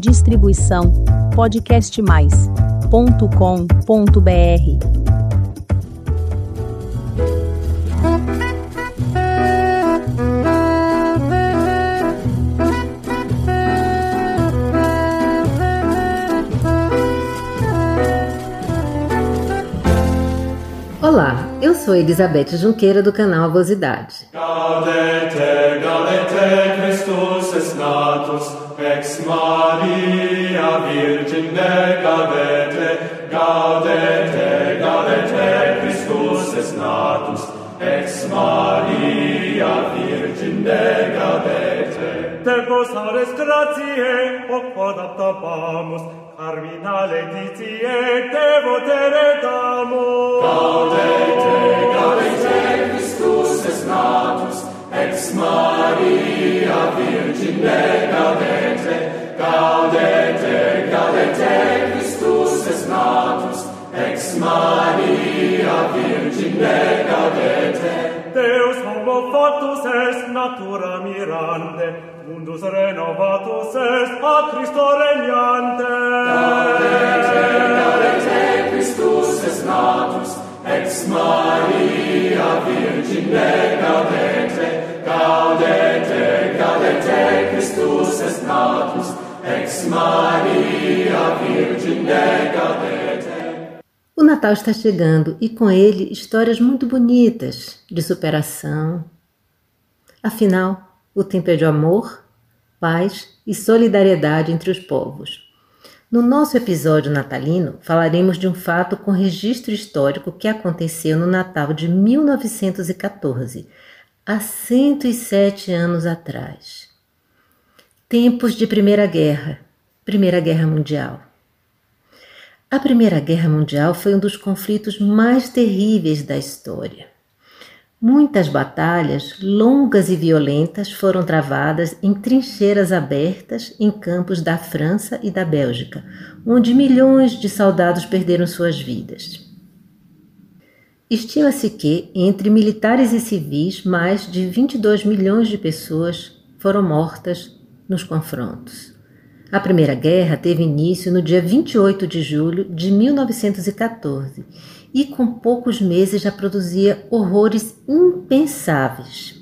Distribuição podcastmais.com.br. Olá, eu sou Elizabeth Junqueira do canal Avosidade. Gaudete, gaudete, Christus es natus, Ex Maria Virgin decadete, gaudete, gaudete, Christus est natus. Ex Maria Virgin decadete. Te vos ares gratiae, hoc quod aptabamus, carmina letitie, te votere damus. Gaudete, gaudete, Christus est natus. Ex Maria Virgine gaudete, gaudete, gaudete, Christus es natus. Ex Maria Virgine gaudete, Deus homo factus est natura mirante, mundus renovatus est a Christo regnante. Gaudete, gaudete, Christus es natus, Ex Maria Virgine gaudete, gaudete, gaudete, Christus es natus, ex Maria Virgine gaudete. O Natal está chegando e com ele histórias muito bonitas de superação. Afinal, o tempo é de amor, paz e solidariedade entre os povos. No nosso episódio natalino, falaremos de um fato com registro histórico que aconteceu no Natal de 1914, há 107 anos atrás. Tempos de Primeira Guerra, Primeira Guerra Mundial. A Primeira Guerra Mundial foi um dos conflitos mais terríveis da história. Muitas batalhas, longas e violentas, foram travadas em trincheiras abertas em campos da França e da Bélgica, onde milhões de soldados perderam suas vidas. Estima-se que, entre militares e civis, mais de 22 milhões de pessoas foram mortas nos confrontos. A Primeira Guerra teve início no dia 28 de julho de 1914 e com poucos meses já produzia horrores impensáveis.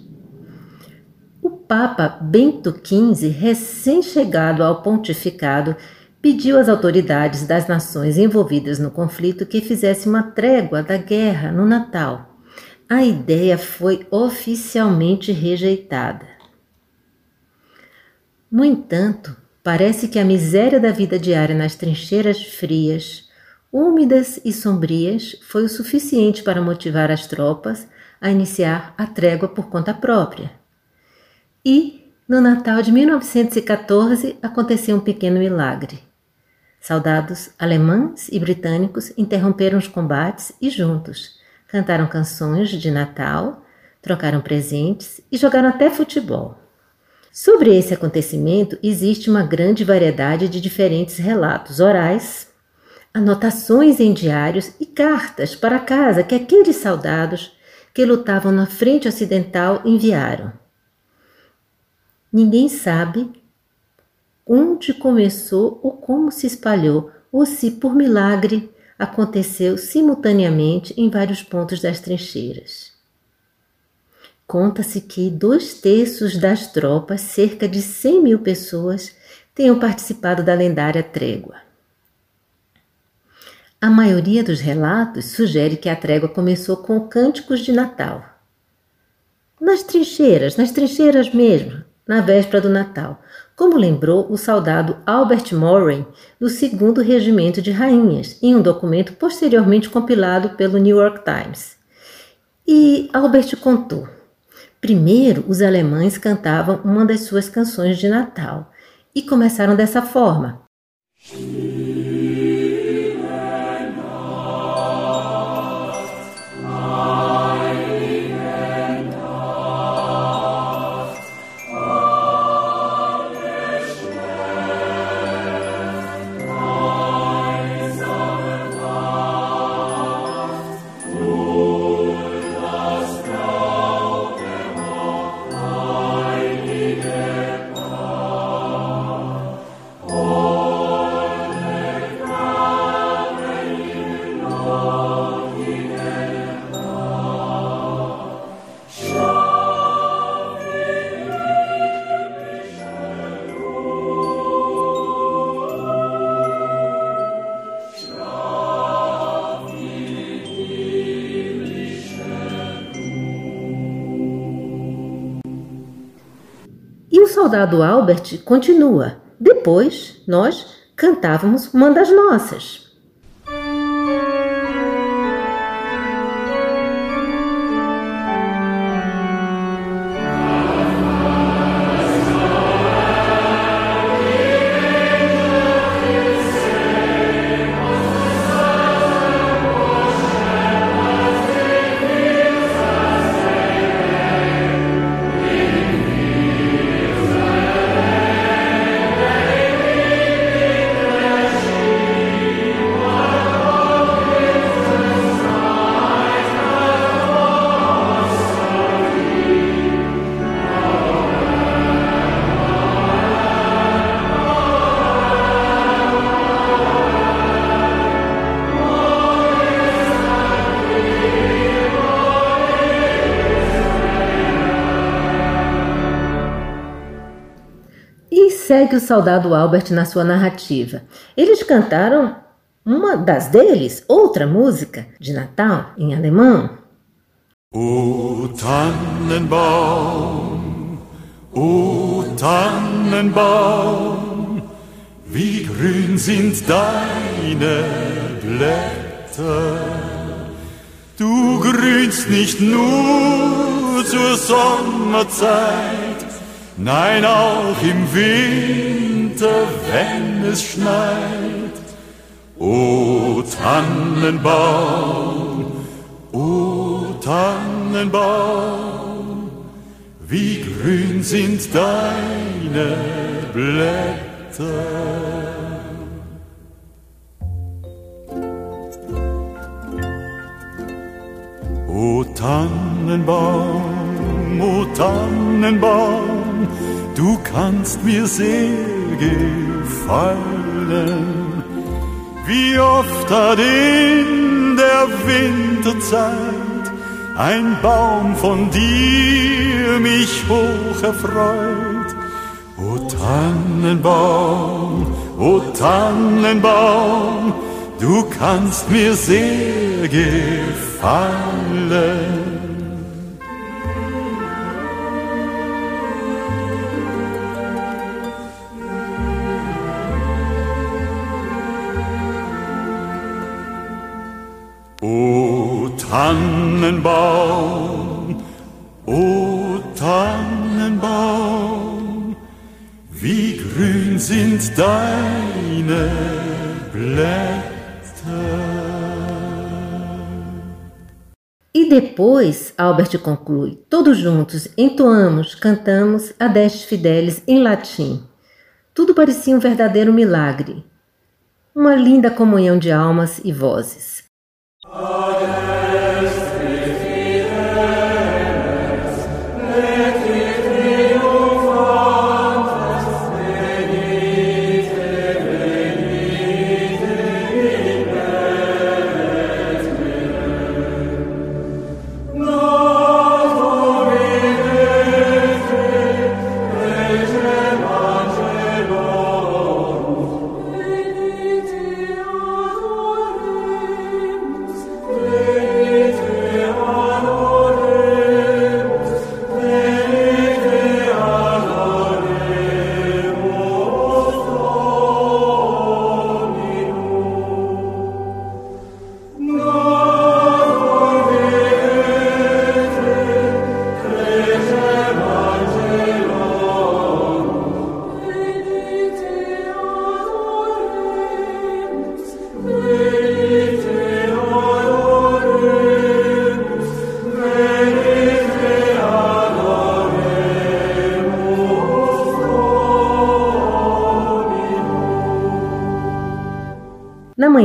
O Papa Bento XV, recém-chegado ao pontificado, pediu às autoridades das nações envolvidas no conflito que fizesse uma trégua da guerra no Natal. A ideia foi oficialmente rejeitada. No entanto, parece que a miséria da vida diária nas trincheiras frias, úmidas e sombrias, foi o suficiente para motivar as tropas a iniciar a trégua por conta própria. E, no Natal de 1914, aconteceu um pequeno milagre. Soldados alemães e britânicos interromperam os combates e juntos cantaram canções de Natal, trocaram presentes e jogaram até futebol. Sobre esse acontecimento existe uma grande variedade de diferentes relatos orais, anotações em diários e cartas para casa que aqueles soldados que lutavam na frente ocidental enviaram. Ninguém sabe onde começou ou como se espalhou, ou se, por milagre, aconteceu simultaneamente em vários pontos das trincheiras. Conta-se que dois terços das tropas, cerca de 100 mil pessoas, tenham participado da lendária trégua. A maioria dos relatos sugere que a trégua começou com cânticos de Natal. Nas trincheiras, nas trincheiras mesmo, na véspera do Natal, como lembrou o soldado Albert Moran do 2 Regimento de Rainhas, em um documento posteriormente compilado pelo New York Times. E Albert contou: primeiro os alemães cantavam uma das suas canções de Natal e começaram dessa forma. Soldado Albert continua. Depois, nós cantávamos uma das nossas. Segue o soldado Albert na sua narrativa. Eles cantaram uma das deles, outra música de Natal em alemão. O Tannenbaum, o Tannenbaum, wie grün sind deine Blätter. Du grünst nicht nur zur Sommerzeit, Nein, auch im Winter, wenn es schneit. O Tannenbaum, o Tannenbaum, wie grün sind deine Blätter. O Tannenbaum, o Tannenbaum, du kannst mir sehr gefallen. Wie oft hat in der Winterzeit ein Baum von dir mich hoch erfreut. O Tannenbaum, o Tannenbaum, du kannst mir sehr gefallen. Tannenbaum, o Tannenbaum, wie grün sind deine Blätter. E depois, Albert conclui, todos juntos entoamos, cantamos a Destes Fidelis em latim. Tudo parecia um verdadeiro milagre, uma linda comunhão de almas e vozes.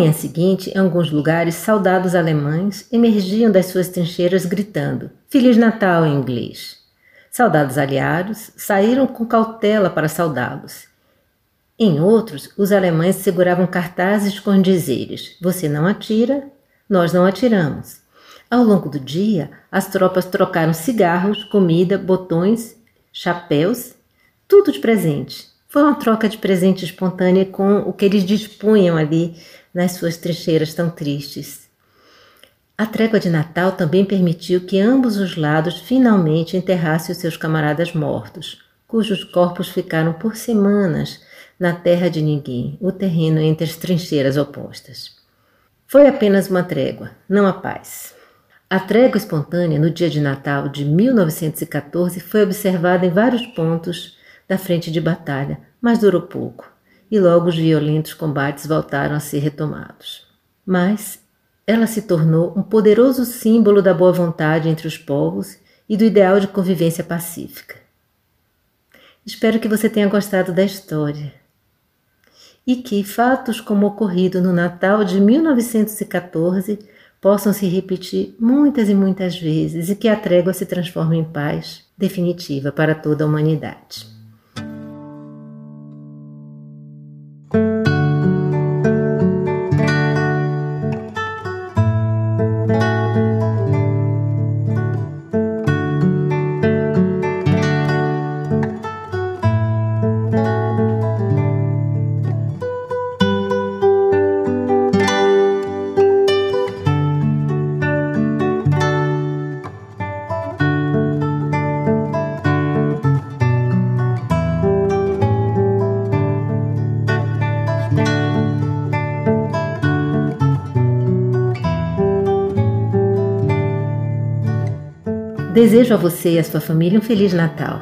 Manhã seguinte, em alguns lugares, soldados alemães emergiam das suas trincheiras gritando Feliz Natal em inglês. Soldados aliados saíram com cautela para saudá-los. Em outros, os alemães seguravam cartazes com dizeres: Você não atira, nós não atiramos. Ao longo do dia, as tropas trocaram cigarros, comida, botões, chapéus, tudo de presente. Foi uma troca de presente espontânea com o que eles dispunham ali nas suas trincheiras tão tristes. A trégua de Natal também permitiu que ambos os lados finalmente enterrassem os seus camaradas mortos, cujos corpos ficaram por semanas na terra de ninguém, o terreno entre as trincheiras opostas. Foi apenas uma trégua, não a paz. A trégua espontânea no dia de Natal de 1914 foi observada em vários pontos da frente de batalha, mas durou pouco, e logo os violentos combates voltaram a ser retomados. Mas ela se tornou um poderoso símbolo da boa vontade entre os povos e do ideal de convivência pacífica. Espero que você tenha gostado da história e que fatos como ocorrido no Natal de 1914 possam se repetir muitas e muitas vezes e que a trégua se transforme em paz definitiva para toda a humanidade. Desejo a você e a sua família um Feliz Natal.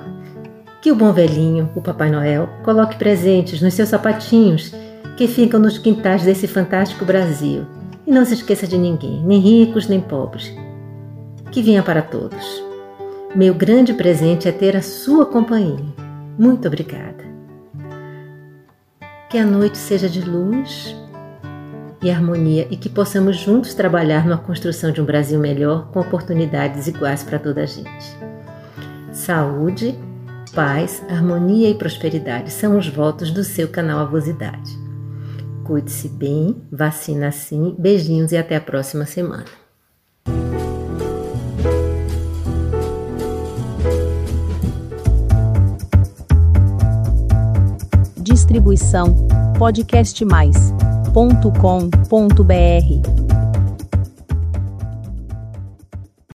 Que o bom velhinho, o Papai Noel, coloque presentes nos seus sapatinhos que ficam nos quintais desse fantástico Brasil. E não se esqueça de ninguém, nem ricos nem pobres. Que venha para todos. Meu grande presente é ter a sua companhia. Muito obrigada. Que a noite seja de luz, e harmonia e que possamos juntos trabalhar na construção de um Brasil melhor com oportunidades iguais para toda a gente. Saúde, paz, harmonia e prosperidade são os votos do seu canal Avosidade. Cuide-se bem, vacina sim, beijinhos e até a próxima semana. Distribuição podcast mais www.cultura.com.br